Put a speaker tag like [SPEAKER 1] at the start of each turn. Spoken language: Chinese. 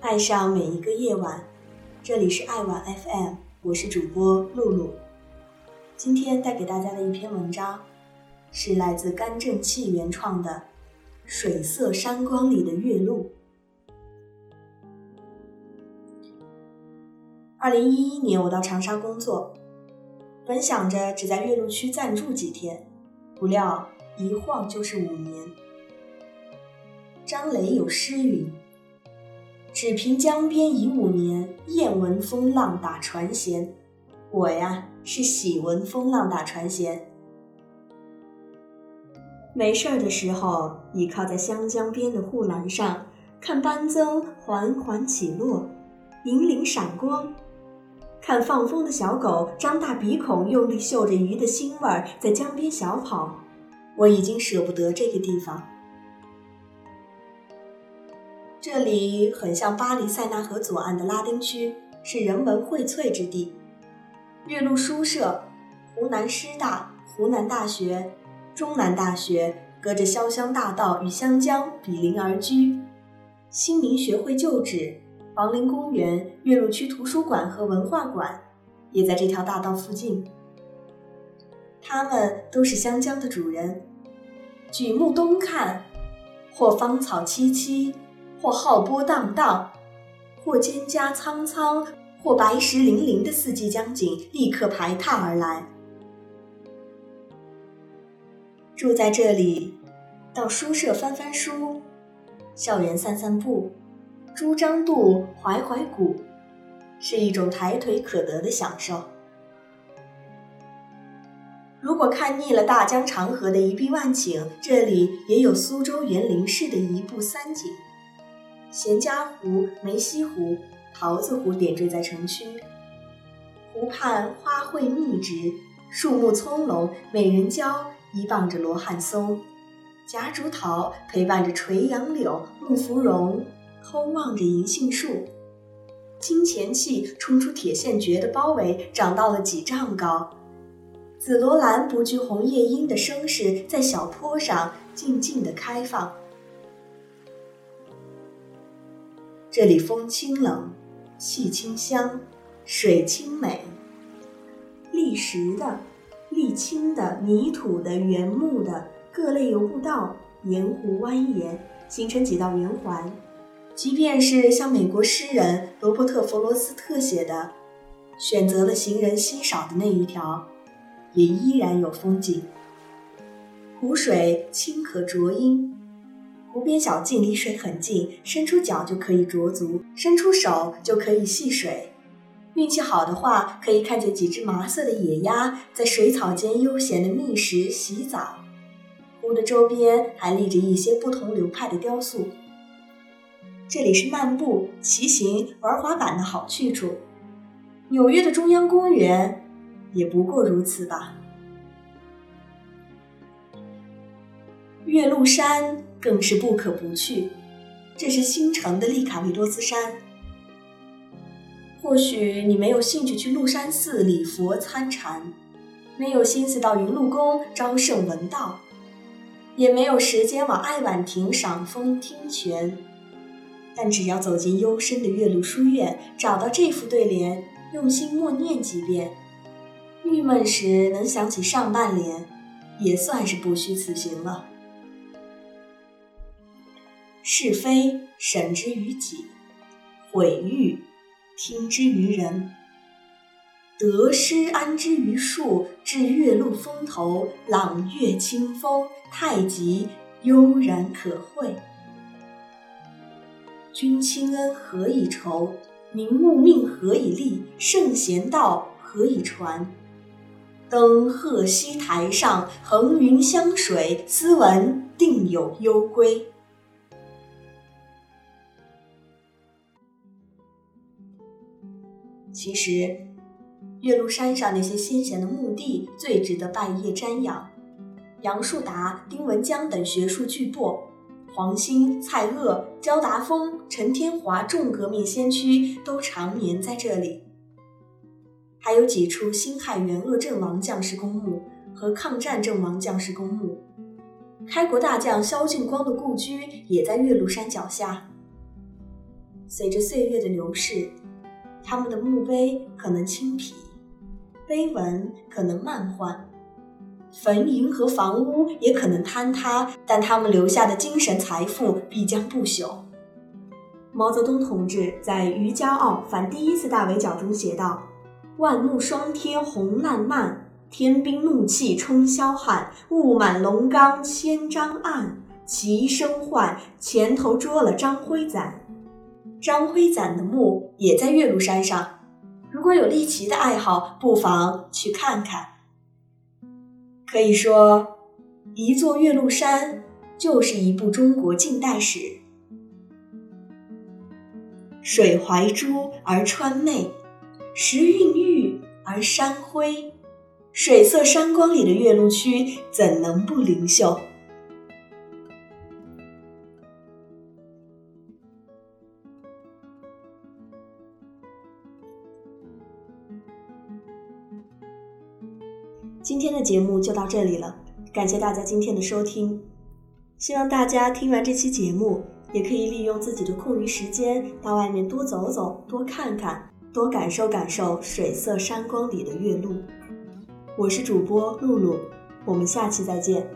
[SPEAKER 1] 爱上每一个夜晚，这里是爱晚 FM，我是主播露露。今天带给大家的一篇文章，是来自甘正气原创的《水色山光里的月露》。二零一一年，我到长沙工作，本想着只在岳麓区暂住几天，不料一晃就是五年。张磊有诗云：“只凭江边已五年，厌闻风浪打船舷。”我呀，是喜闻风浪打船舷。没事儿的时候，倚靠在湘江边的护栏上，看斑增缓缓起落，银铃闪光。看放风的小狗张大鼻孔，用力嗅着鱼的腥味儿，在江边小跑。我已经舍不得这个地方，这里很像巴黎塞纳河左岸的拉丁区，是人文荟萃之地。岳麓书社、湖南师大、湖南大学、中南大学隔着潇湘大道与湘江比邻而居，新民学会旧址。王陵公园、岳麓区图书馆和文化馆也在这条大道附近。他们都是湘江的主人。举目东看，或芳草萋萋，或浩波荡荡，或蒹葭苍苍，或白石粼粼的四季江景立刻排闼而来。住在这里，到书社翻翻书，校园散散步。朱张渡，怀怀古，是一种抬腿可得的享受。如果看腻了大江长河的一碧万顷，这里也有苏州园林式的一步三景：闲家湖、梅溪湖、桃子湖点缀在城区，湖畔花卉密植，树木葱茏，美人蕉依傍着罗汉松，夹竹桃陪伴着垂杨柳、木芙蓉。偷望着银杏树，金钱气冲出铁线蕨的包围，长到了几丈高。紫罗兰不惧红叶樱的声势，在小坡上静静地开放。这里风清冷，气清香，水清美。砾石的、沥青的、泥土的、原木的各类游步道沿湖蜿蜒，形成几道圆环。即便是像美国诗人罗伯特·弗罗斯特写的，选择了行人稀少的那一条，也依然有风景。湖水清可濯缨，湖边小径离水很近，伸出脚就可以濯足，伸出手就可以戏水。运气好的话，可以看见几只麻色的野鸭在水草间悠闲的觅食、洗澡。湖的周边还立着一些不同流派的雕塑。这里是漫步、骑行、玩滑板的好去处。纽约的中央公园也不过如此吧。岳麓山更是不可不去，这是新城的利卡维多斯山。或许你没有兴趣去鹿山寺礼佛参禅，没有心思到云麓宫朝圣闻道，也没有时间往爱晚亭赏风听泉。但只要走进幽深的岳麓书院，找到这副对联，用心默念几遍，郁闷时能想起上半联，也算是不虚此行了。是非审之于己，毁誉听之于人，得失安之于数。至岳麓峰头，朗月清风，太极悠然可会。君亲恩何以酬？明物命何以立？圣贤道何以传？登鹤溪台上，横云湘水，斯文定有幽归。其实，岳麓山上那些先贤的墓地最值得半夜瞻仰。杨树达、丁文江等学术巨擘。黄兴、蔡锷、焦达峰、陈天华众革命先驱都长眠在这里，还有几处辛亥元鄂阵亡将士公墓和抗战阵亡将士公墓。开国大将萧劲光的故居也在岳麓山脚下。随着岁月的流逝，他们的墓碑可能青皮，碑文可能漫漶，坟茔和房屋也可能坍塌，但他们留下的精神财富必将不朽。毛泽东同志在《余骄傲反第一次大围剿》中写道：“万木霜天红烂漫，天兵怒气冲霄汉，雾满龙冈千张暗，齐声唤，前头捉了张辉瓒。”张辉瓒的墓也在岳麓山上，如果有猎奇的爱好，不妨去看看。可以说，一座岳麓山就是一部中国近代史。水怀珠而川媚，石蕴玉而山辉，水色山光里的岳麓区怎能不灵秀？今天的节目就到这里了，感谢大家今天的收听，希望大家听完这期节目。也可以利用自己的空余时间到外面多走走、多看看、多感受感受水色山光里的月露。我是主播露露，我们下期再见。